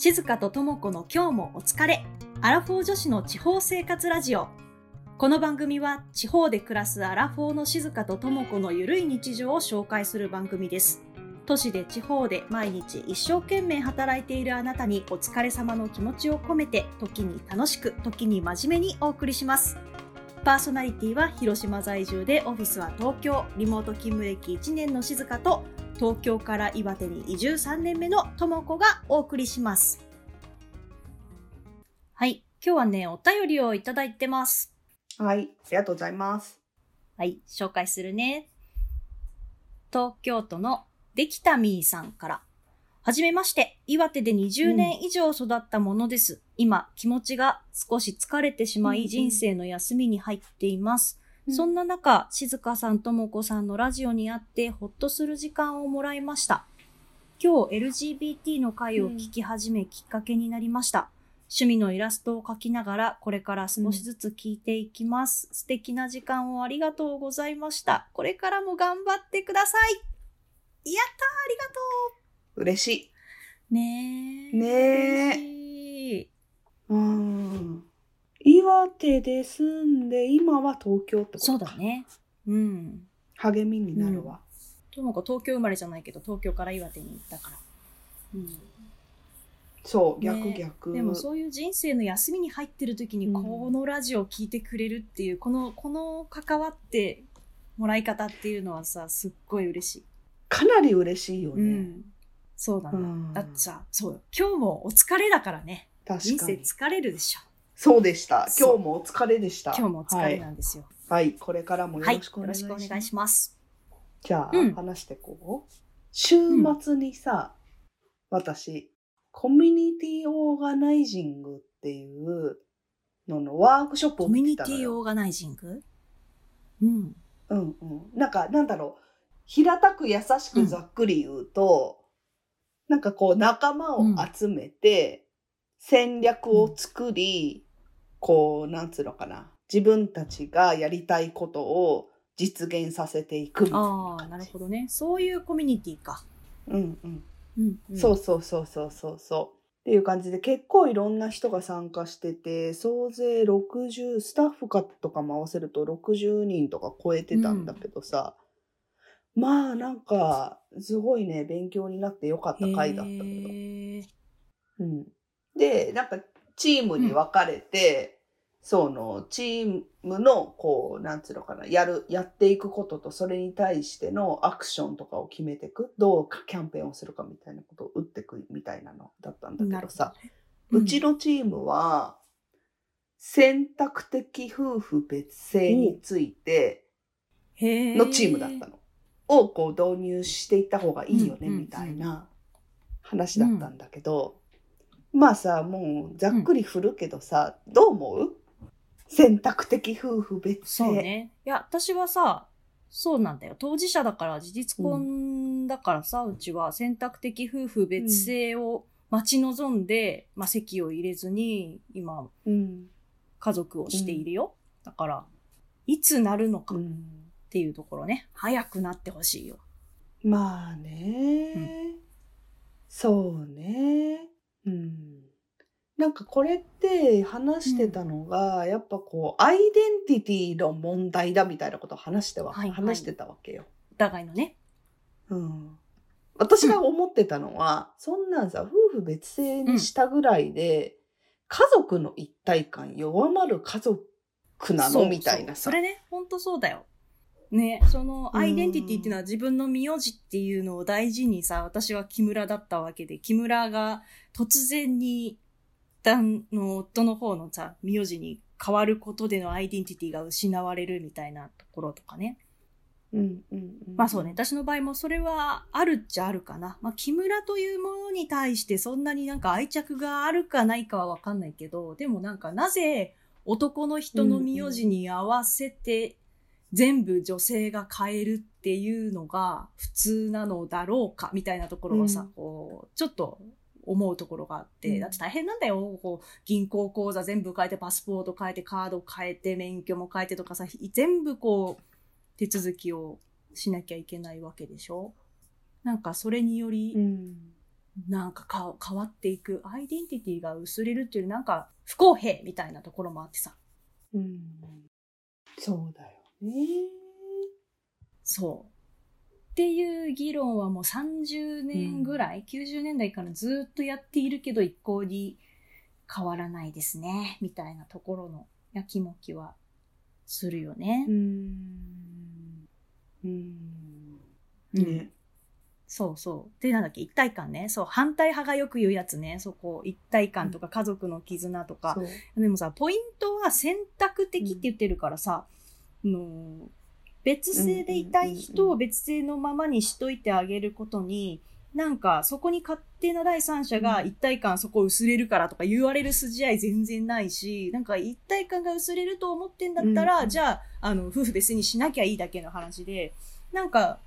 静香と智子の今日もお疲れ。アラフォー女子の地方生活ラジオ。この番組は地方で暮らすアラフォーの静香と智子のゆるい日常を紹介する番組です。都市で地方で毎日一生懸命働いているあなたにお疲れ様の気持ちを込めて時に楽しく時に真面目にお送りします。パーソナリティは広島在住でオフィスは東京、リモート勤務歴1年の静香と東京から岩手に移住3年目のともこがお送りします。はい。今日はね、お便りをいただいてます。はい、ありがとうございます。はい。紹介するね。東京都のできたみーさんから。はじめまして。岩手で20年以上育ったものです。今、気持ちが少し疲れてしまい、うんうん人生の休みに入っています。そんな中、静香さんともこさんのラジオに会ってほっとする時間をもらいました。今日 LGBT の会を聞き始めきっかけになりました。趣味のイラストを描きながらこれから少しずつ聞いていきます。素敵な時間をありがとうございました。これからも頑張ってください。やったーありがと嬉しうねえ。ねえ嬉しいい。うん。岩手で住んで、今は東京ってことかそうだ。ね。うん。励みになるわ。ともこ東京生まれじゃないけど、東京から岩手に行ったから。うん。そう、逆ね逆。でもそういう人生の休みに入ってる時にうんこのラジオを聞いてくれるっていう、このこの関わってもらい方っていうのはさすっごい嬉しい、かなり嬉しいようね。ん、そうだね、うんだってさそうよ今日もお疲れだからね人生確かに。疲れるでしょそうでした。今日もお疲れでした。今日もお疲れはい。なんですよはい、これからもよはい、ろしくおよろし願いします。くお願いしますじゃあ、うん話してこう。週末にさ、私、コミュニティオーガナイジングっていうののワークショップをコミュニ見てたのよ。ティオーガナイジング？うんうんうん。なんか、なんだろう。平たく優しくざっくり言うと、なんかこう仲間を集めて、戦略を作り、こう、なんつうのかな。自分たちがやりたいことを実現させていくみたいなああ。なるほどねそういうコミュニティか、うんうん。うんうん、そうそうそうそうそうそう。っていう感じで結構いろんな人が参加してて総勢60スタッフかとかも合わせると60人とか超えてたんだけどさ、まあなんかすごいね勉強になってよかった回だったけど、うん、でなんかチームに分かれて、そのチームのこうなんつうのかなやるやっていくこととそれに対してのアクションとかを決めていくどうキャンペーンをするかみたいなことを打っていくみたいなのだったんだけどさ。ね。うちのチームは選択的夫婦別姓についてへのチームだったの。をこう導入していった方がいいよねうんうん。みたいな話だったんだけど、まあさもうざっくり振るけどさ、どう思う？選択的夫婦別姓。そうね。いや、私はさ、そうなんだよ。当事者だから、事実婚だからさ、うちは選択的夫婦別姓を待ち望んで、まあ、籍を入れずに、今、うん家族をしているよ。だから、いつなるのかっうんていうところね。早くなってほしいよ。まあね、そうね。うん。なんかこれって話してたのが、やっぱこう、アイデンティティの問題だみたいなことを話しては、はいはい話してたわけよ。お互いのね。うん。私が思ってたのは、そんなんさ、夫婦別姓にしたぐらいで、家族の一体感弱まる家族なの？みたいなさ。それね、ほんとそうだよ。ね、そのアイデンティティっていうのは自分の名字っていうのを大事にさ、私は木村だったわけで、木村が突然に旦の夫の方のさ、名字に変わることでのアイデンティティが失われるみたいなところとかね。うんうんうん。まあそうね、私の場合もそれはあるっちゃあるかな。まあ木村というものに対してそんなになんか愛着があるかないかはわかんないけど、でもなんかなぜ男の人の名字に合わせて全部女性が変えるっていうのが普通なのだろうかみたいなところはさ、うんこう、ちょっと思うところがあって、うんだって大変なんだよ。こう、銀行口座全部変えて、パスポート変えて、カード変えて、免許も変えてとかさ、全部こう、手続きをしなきゃいけないわけでしょ？なんかそれにより、うん。なんかか変わっていく、アイデンティティが薄れるっていうなんか不公平みたいなところもあってさ。うん。そうだよね。そう。っていう議論はもう30年ぐらい、90年代からずっとやっているけど一向に変わらないですね、みたいなところのやきもきはするよね。うん。うん。うんね。そうそう。で、なんだっけ、一体感ね。そう、反対派がよく言うやつね。そこ、一体感とか家族の絆とか。でもさ、ポイントは選択的って言ってるからさ、あの別姓でいたい人を別姓のままにしといてあげることに、なんかそこに勝手な第三者が一体感そこ薄れるからとか言われる筋合い全然ないし、なんか一体感が薄れると思ってんだったら、うんじゃあ、あの、夫婦別にしなきゃいいだけの話で、なんか、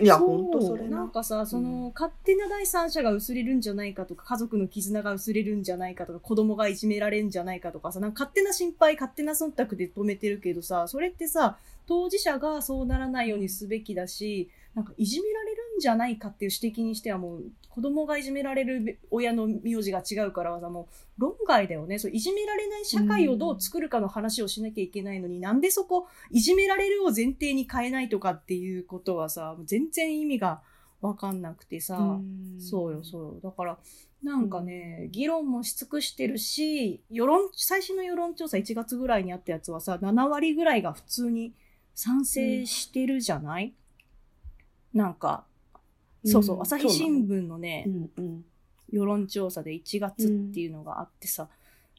いや、ほんとそれな。なんかさ、その、勝手な第三者が薄れるんじゃないかとか、家族の絆が薄れるんじゃないかとか、子供がいじめられるんじゃないかとかさ、なんか勝手な心配、勝手な忖度で止めてるけどさ、それってさ、当事者がそうならないようにすべきだし、なんかいじめられるんじゃないかっていう指摘にしてはもう、子供がいじめられる親の名字が違うからさ、もう論外だよね。そう、いじめられない社会をどう作るかの話をしなきゃいけないのに、なんでそこ、いじめられるを前提に変えないとかっていうことはさ、全然意味がわかんなくてさ、そうよ、そうよ。だから、なんかね、議論もし尽くしてるし、世論、最新の世論調査1月ぐらいにあったやつはさ、7割ぐらいが普通に賛成してるじゃない、なんか、そうそう、うん朝日新聞のね、うんうん。世論調査で1月っていうのがあってさ、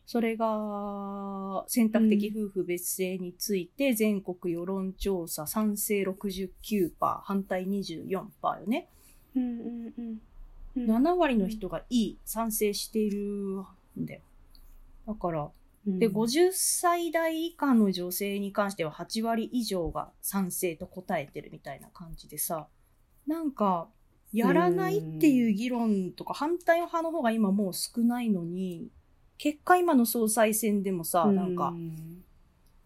それが選択的夫婦別姓について全国世論調査賛成69%、反対24%よね。うんうんうん。7割の人がいい、賛成しているんだよ。だから、で、50歳代以下の女性に関しては8割以上が賛成と答えてるみたいな感じでさ、なんか、やらないっていう議論とか反対派の方が今もう少ないのに、結果今の総裁選でもさ、なんか、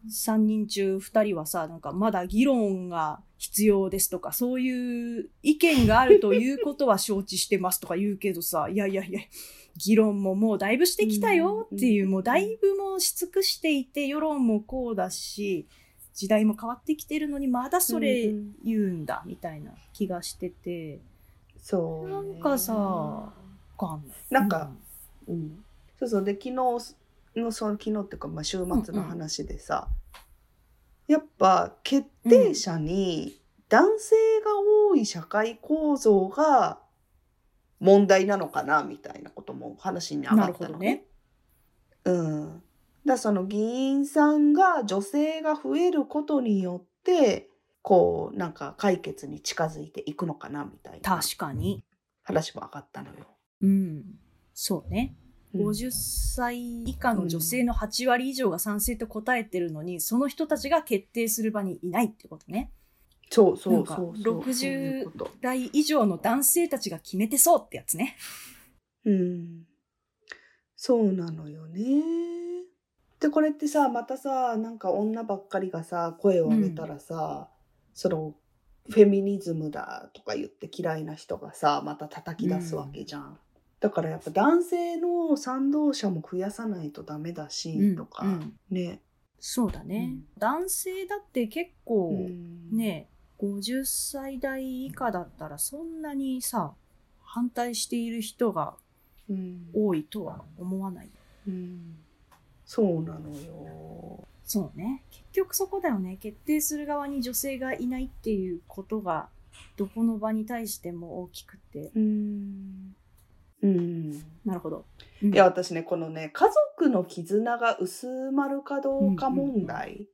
3人中2人はさ、なんかまだ議論が必要ですとか、そういう意見があるということは承知してますとか言うけどさ、いやいやいや、議論ももうだいぶしてきたよっていう、うんもうだいぶもうし尽くしていて、世論もこうだし、時代も変わってきてるのにまだそれ言うんだ、みたいな気がしてて、そう、なんかさなんかうん、そうそう。で昨日のその昨日っていうか、まあ、週末の話でさ、やっぱ決定者に男性が多い社会構造が問題なのかなみたいなことも話に上ながったのね。うん、だその議員さんが女性が増えることによってこうなんか解決に近づいていくのかなみたいな確かに。話も上がったのよ。うん。そうね。うん50歳以下の女性の8割以上が賛成と答えてるのに、その人たちが決定する場にいないってことね。そうそうそうそう。60そういうこと代以上の男性たちが決めてそうってやつね。うん。そうなのよね。で、これってさ、またさ、なんか女ばっかりがさ、声を上げたらさ、その、フェミニズムだとか言って嫌いな人がさ、また叩き出すわけじゃん。だからやっぱ男性の賛同者も増やさないとダメだし、とか、うんね。そうだね、男性だって結構、うん、ね、50歳代以下だったらそんなにさ、反対している人がうん。多いとは思わない。うん。そうなのよ。そうね。結局そこだよね。決定する側に女性がいないっていうことが、どこの場に対しても大きくて。うん。うん。なるほど。いや、私ね、このね、家族の絆が薄まるかどうか問題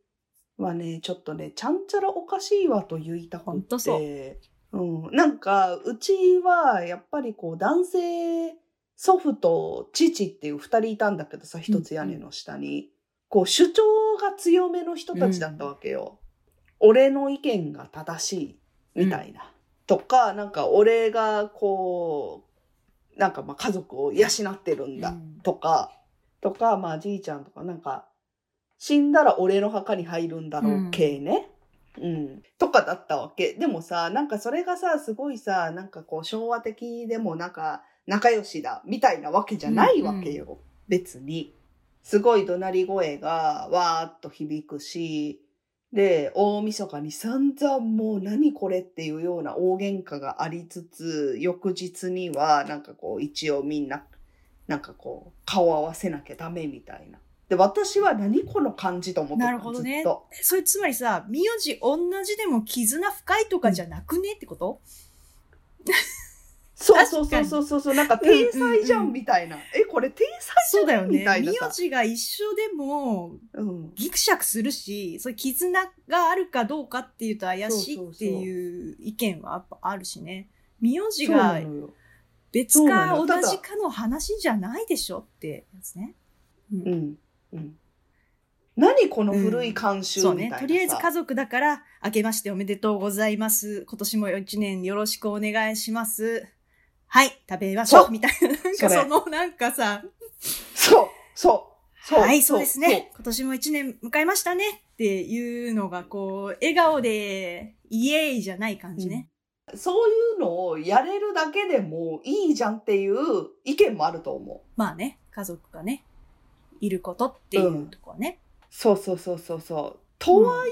はね、ちょっとね、ちゃんちゃらおかしいわと言いたくて。うん。なんか、うちは、やっぱりこう、男性、祖父と父っていう二人いたんだけどさ、一つ屋根の下に。こう、主張が強めの人たちだったわけよ。俺の意見が正しい、みたいな。とか、なんか、俺がこう、なんかまあ家族を養ってるんだうんとか、とか、まあじいちゃんとかなんか、死んだら俺の墓に入るんだろう系ね。うん。とかだったわけ。でもさ、なんかそれがさ、すごいさ、なんかこう昭和的でもなんか仲良しだ、みたいなわけじゃないわけよ。別に。すごい怒鳴り声がわーっと響くし、で、大晦日に散々もう何これっていうような大喧嘩がありつつ、翌日にはなんかこう一応みんな、なんかこう顔合わせなきゃダメみたいな。で、私は何この感じと思ってたなるほどね。それつまりさ、名字同じでも絆深いとかじゃなくねってこと、そうそうそうそうそうそう、なんか天才じゃうんうんうんんみたいな。え、これ天才じゃんみそうだよね。名たいなさ。字が一緒でも、うん。ギクシャクするし、そういう絆があるかどうかっていうと怪しいっていう意見はやっぱあるしね。名字そうなが。別そうなか同じかの話じゃないでしょってやつね。うんうん。うん。何この古い慣習そうねみたいな。さ。とりあえず家族だから、明けましておめでとうございます。今年も一年よろしくお願いします。はい、食べましょそううみたいな。なんかそのなんかさ、そう、そう、そう。はい、そうですね。今年も一年迎えましたねっていうのが、こう、笑顔で、イエーイじゃない感じね。そう。そういうのをやれるだけでもいいじゃんっていう意見もあると思う。まあね、家族がね、いることっていうとこはね。そうそうそうそうそう。とはい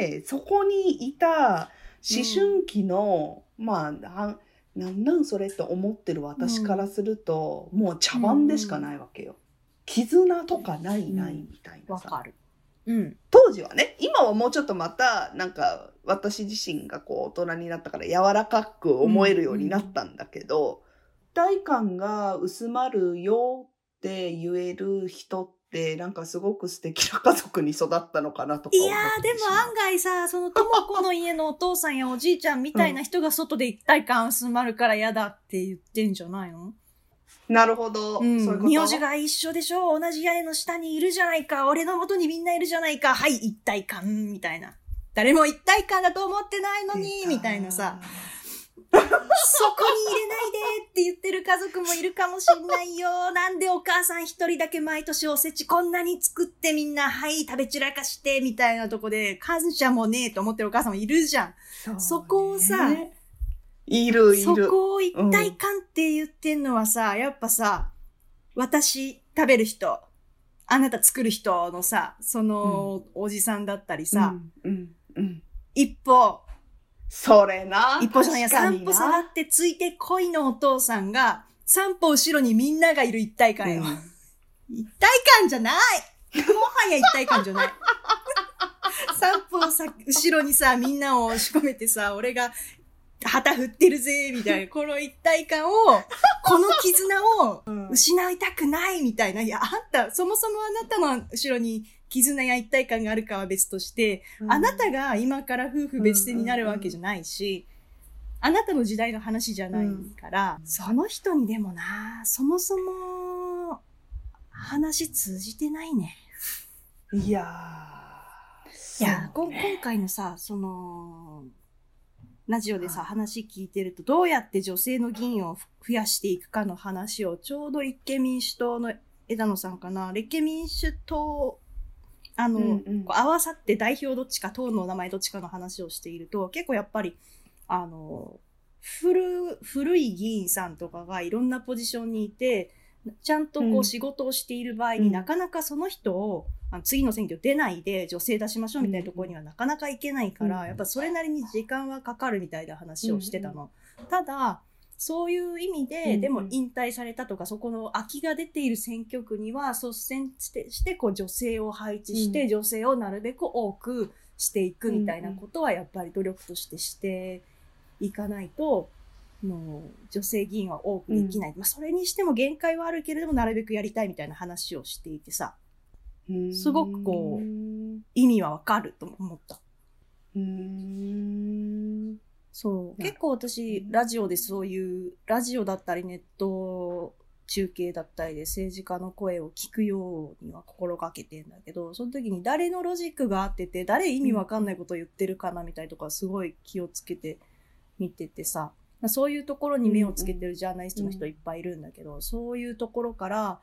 え、そこにいた思春期の、まあ、なんなんそれって思ってる私からすると、もう茶番でしかないわけよ。絆とかないないみたいなさ。わかる。うん。当時はね、今はもうちょっとまた、なんか、私自身がこう、大人になったから柔らかく思えるようになったんだけど、一体感が薄まるよって言える人って、なんかすごく素敵な家族に育ったのかなとか思っいやー、でも案外さ、そのとも子の家のお父さんやおじいちゃんみたいな人が外で一体感薄まるから嫌だって言ってんじゃないの？なるほど。うん。そういうこと名字が一緒でしょ？同じ屋根の下にいるじゃないか俺の元にみんないるじゃないかはい、一体感みたいな。誰も一体感だと思ってないのにみたいなさ。。そこに入れないでって言ってる家族もいるかもしんないよ。なんでお母さん一人だけ毎年おせちこんなに作ってみんな、はい、食べ散らかして、みたいなとこで、感謝もねえと思ってるお母さんもいるじゃん。そうねそこをさいるいる。そこを一体感って言ってんのはさ、やっぱさ、私食べる人、あなた作る人のさ、その、おじさんだったりさ、うん、うん、うん。一歩、それな。一歩じゃないや、確かにな三歩下がってついて恋のお父さんが、三歩後ろにみんながいる一体感よ。うん一体感じゃないもはや一体感じゃない。三歩さ、後ろにさ、みんなを押し込めてさ、俺が旗振ってるぜ、みたいな、この一体感を、この絆を失いたくないみたいな。いや、あんた、そもそもあなたの後ろに絆や一体感があるかは別として、あなたが今から夫婦別姓になるわけじゃないし、あなたの時代の話じゃないから、その人にでもな、そもそも、話通じてないね。いやー。いや、今回のさ、その、ラジオでさ、話聞いてると、どうやって女性の議員を増やしていくかの話を、ちょうど立憲民主党の枝野さんかな、立憲民主党、あの、うんうん。こう合わさって代表どっちか、党の名前どっちかの話をしていると、結構やっぱり、あの、古、古い議員さんとかがいろんなポジションにいて、ちゃんとこうん。う仕事をしている場合に、うん。なかなかその人を、あの次の選挙出ないで女性出しましょうみたいなところにはなかなかいけないから、うんやっぱそれなりに時間はかかるみたいな話をしてたの。ただ、そういう意味で、うんうんでも引退されたとか、そこの空きが出ている選挙区には率先して、してこう女性を配置して、うん女性をなるべく多くしていくみたいなことは、やっぱり努力としてしていかないと、もう女性議員は多くできない。まあ、それにしても限界はあるけれども、なるべくやりたいみたいな話をしていてさ、すごくこうう意味はわかると思った。ーん。そう。結構私、ラジオでそういう、ラジオだったりネット中継だったりで政治家の声を聞くようには心がけてんだけど、その時に誰のロジックがあってて、誰意味わかんないことを言ってるかなみたいなとかすごい気をつけて見ててさ、まあそういうところに目をつけてるジャーナリストの人いっぱいいるんだけど、そういうところから、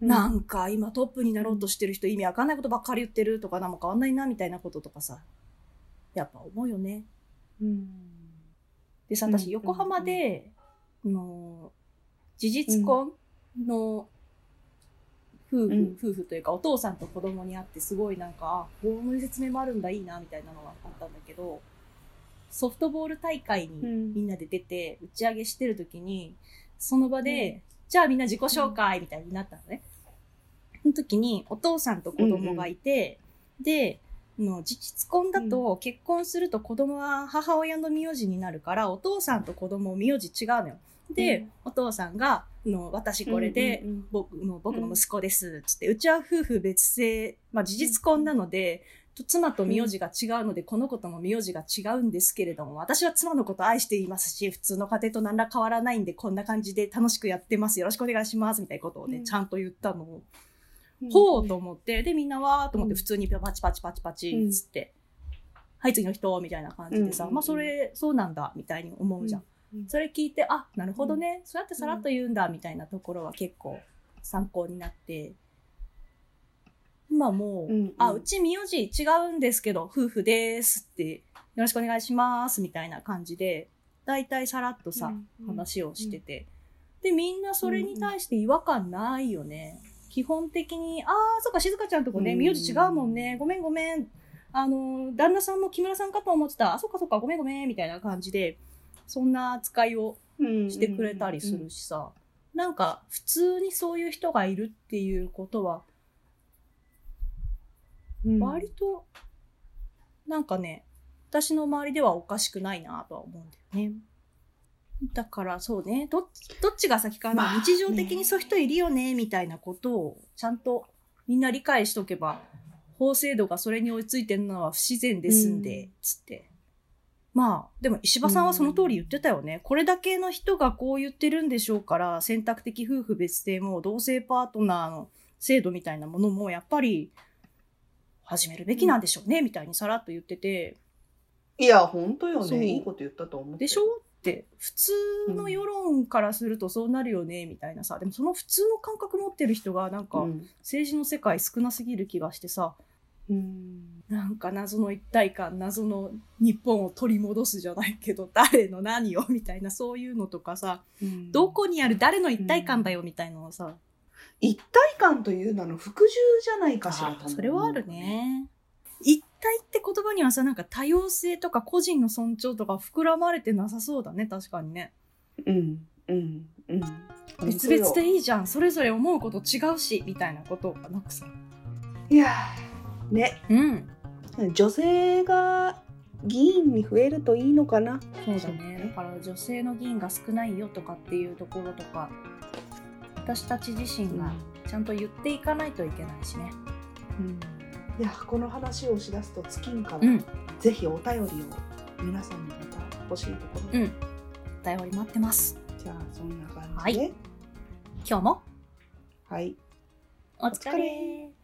なんか今トップになろうとしてる人意味わかんないことばっかり言ってるとか何も変わんないなみたいなこととかさ、やっぱ思うよね。うん。でさ、うん。私、横浜で、あの、事実婚の夫婦、うん。夫婦というか、お父さんと子供に会って、すごいなんか、あ、こういう説明もあるんだ、いいな、みたいなのがあったんだけど、ソフトボール大会にうん。みんなで出て、打ち上げしてる時に、その場で、じゃあみんな自己紹介みたいになったのね。その時に、お父さんと子供がいて、で、の事実婚だと結婚すると子供は母親の名字になるから、お父さんと子供名字違うのよ。で、うんお父さんが、の私これで、うんうんうん僕の僕の息子です、つって、うちは夫婦別姓、まあ事実婚なので、と妻と名字が違うので、この子とも名字が違うんですけれども、私は妻のこと愛していますし、普通の家庭と何ら変わらないんで、こんな感じで楽しくやってます。よろしくお願いします。みたいなことをね、うんちゃんと言ったのを、うんほうと思って、で、みんなわーと思ってうん。普通にパチパチパチパチ、つって、はい、次の人、みたいな感じでさ、うん。まあそれ、そうなんだ、みたいに思うじゃん。うん。それ聞いて、あ、なるほどね、そうやってさらっと言うんだ、みたいなところは結構参考になって、今もう、うんうんあ、うち名字違うんですけど、夫婦ですって、よろしくお願いします、みたいな感じで、だいたいさらっとさ、うんうん。話をしてて、で、みんなそれに対して違和感ないよね。基本的に、あー、そっか、静香ちゃんとこね、うん。名字違うもんね、ごめんごめん、あの、旦那さんも木村さんかと思ってた、あ、そっかそっか、ごめんごめん、みたいな感じで、そんな扱いをしてくれたりするしさ、なんか普通にそういう人がいるっていうことは、うん。割と、なんかね、私の周りではおかしくないなとは思うんだよね。だからそうね、どっどっちが先かな、まあね日常的にそういう人いるよね、みたいなことをちゃんとみんな理解しとけば、法制度がそれに追いついてるのは不自然ですんで、うんつって。まあ、でも石破さんはその通り言ってたよね。これだけの人がこう言ってるんでしょうから、選択的夫婦別姓も同性パートナーの制度みたいなものもやっぱり始めるべきなんでしょうね、みたいにさらっと言ってて、いや、本当よね。いいこと言ったと思って。でしょ？って、普通の世論からするとそうなるよね、みたいなさ。でもその普通の感覚持ってる人がなんかうん政治の世界少なすぎる気がしてさ、うんなんか謎の一体感、謎の日本を取り戻すじゃないけど、誰の何をみたいな、そういうのとかさ、うんどこにある誰の一体感だよみたいなのをさ、一体感という名の服従じゃないかしらそれはある。ね。一体って言葉にはさ、なんか多様性とか個人の尊重とか膨らまれてなさそうだね、確かにね。うん、うん、うん。別々でいいじゃん、それぞれ思うこと違うし、みたいなことがなくさ。いやーね、うん。女性が議員に増えるといいのかな。そうだね。だから女性の議員が少ないよとかっていうところとか、私たち自身がちゃんと言っていかないといけないしね。うんいやこの話をしだすと尽きんから、うん。ぜひお便りを皆さんにまた欲しいところ、うん。お便り待ってます。じゃあそんな感じで今日もはいお疲れ